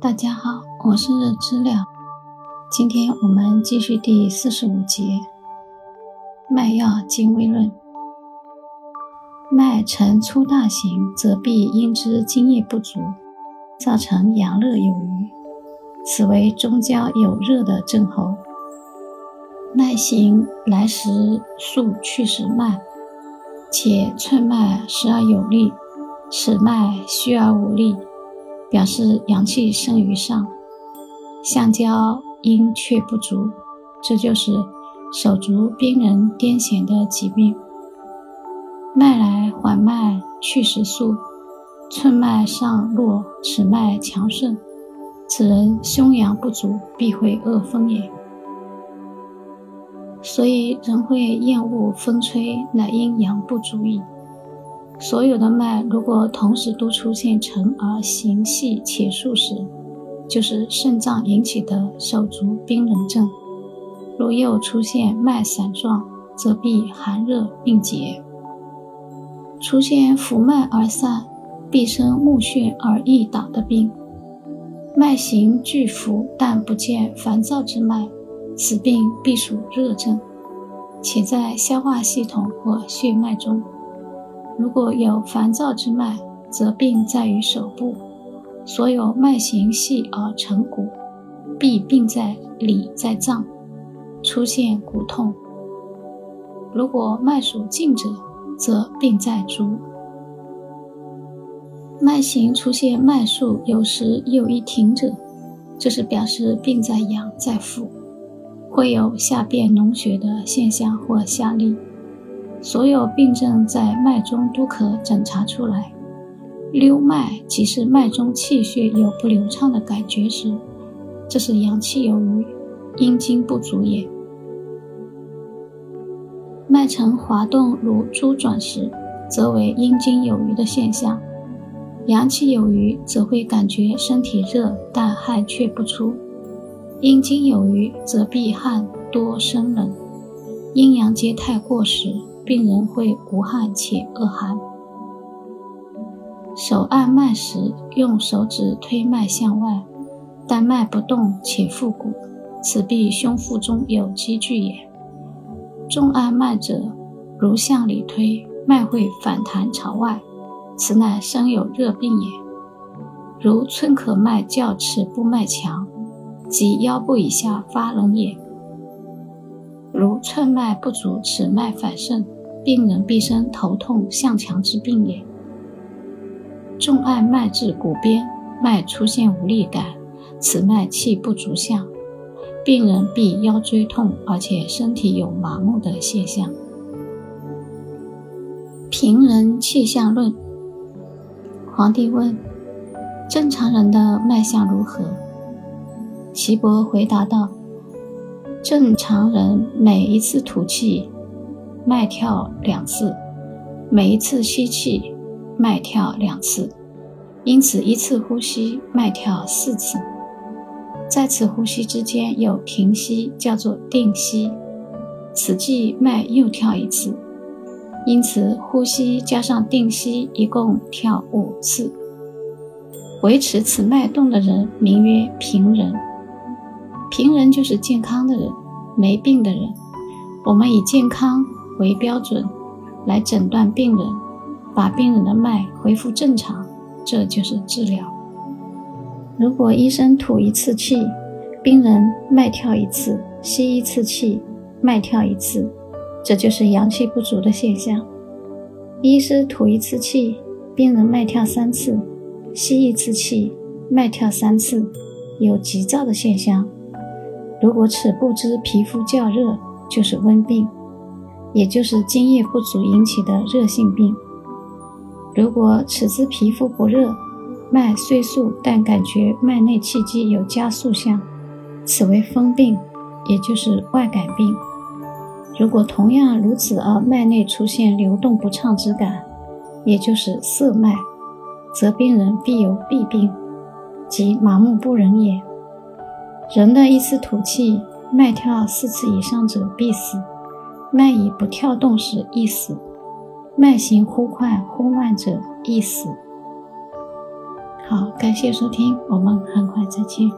大家好，我是知了。今天我们继续第四十五节《脉要精微论》。脉呈粗大型，则必因之津液不足，造成阳热有余，此为中焦有热的症候。脉行来时速，去时慢，且寸脉时而有力，尺脉虚而无力，表示阳气盛于上，相交阴却不足，这就是手足冰冷癫痫的疾病。脉来缓慢，去时速，寸脉上弱，尺脉强盛，此人胸阳不足，必会恶风也。所以人会厌恶风吹，乃阴阳不足矣。所有的脉如果同时都出现沉而形细且数时，就是肾脏引起的手足冰冷症；若又出现脉散状，则必寒热并结。出现浮脉而散，必生目眩而易倒的病。脉形俱浮，但不见烦躁之脉。此病必属热症，且在消化系统或血脉中。如果有烦躁之脉，则病在于手部。所有脉形细而成骨，必病在里在脏，出现骨痛。如果脉属静者，则病在足。脉形出现脉数有时又一停者，这是表示病在阳在腹。会有下便脓血的现象或下痢，所有病症在脉中都可诊查出来。溜脉即是脉中气血有不流畅的感觉时，这是阳气有余，阴精不足也。脉沉滑动如珠转时，则为阴精有余的现象；阳气有余，则会感觉身体热，但汗却不出。阴精有余，则必汗多生冷；阴阳皆太过时，病人会无汗且恶寒。手按脉时，用手指推脉向外，但脉不动且复鼓，此必胸腹中有积聚也。重按脉者，如向里推，脉会反弹朝外，此乃生有热病也。如寸可脉较尺部脉强。即腰部以下发冷也，如寸脉不足，尺脉反盛，病人必生头痛、向强之病也。重按脉至骨边，脉出现无力感，此脉气不足象，病人必腰椎痛，而且身体有麻木的现象。平人气象论，皇帝问：正常人的脉象如何？岐伯回答道：“正常人每一次吐气，脉跳两次；每一次吸气，脉跳两次。因此，一次呼吸脉跳四次。在此呼吸之间有停息，叫做定息。此际脉又跳一次。因此，呼吸加上定息，一共跳五次。维持此脉动的人，名曰平人。”平人就是健康的人，没病的人。我们以健康为标准来诊断病人，把病人的脉恢复正常，这就是治疗。如果医生吐一次气，病人脉跳一次；吸一次气，脉跳一次，这就是阳气不足的现象。医师吐一次气，病人脉跳三次；吸一次气，脉跳三次，有急躁的现象。如果此不知皮肤较热，就是温病，也就是津液不足引起的热性病。如果此之皮肤不热，脉虽速，但感觉脉内气机有加速象，此为风病，也就是外感病。如果同样如此而脉内出现流动不畅之感，也就是涩脉，则病人必有痹病，即麻木不仁也。人的一次吐气，脉跳四次以上者必死；脉已不跳动时易死；脉行忽快忽慢者易死。好，感谢收听，我们很快再见。